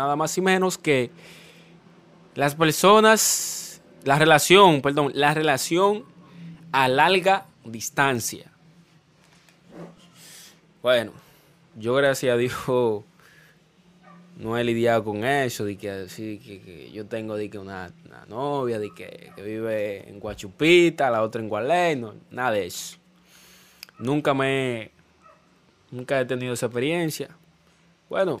Nada más y menos que las personas, la relación, perdón, la relación a larga distancia. Bueno, yo gracias a Dios no he lidiado con eso, de que así que, yo tengo de que una, novia, de que, vive en Guachupita, la otra en Gualey, nada de eso. Nunca me nunca he tenido esa experiencia. Bueno,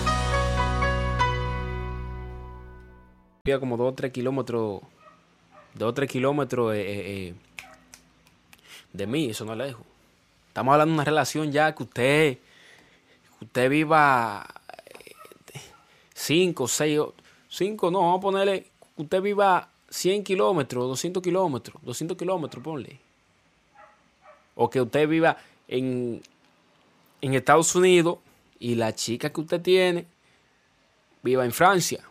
Como 2 o 3 kilómetros, 2 o 3 kilómetros eh, eh, eh, de mí, eso no lejos. Estamos hablando de una relación ya que usted, usted viva 5, 6, 5, no, vamos a ponerle, usted viva 100 kilómetros, 200 kilómetros, 200 kilómetros, ponle. O que usted viva en, en Estados Unidos y la chica que usted tiene viva en Francia.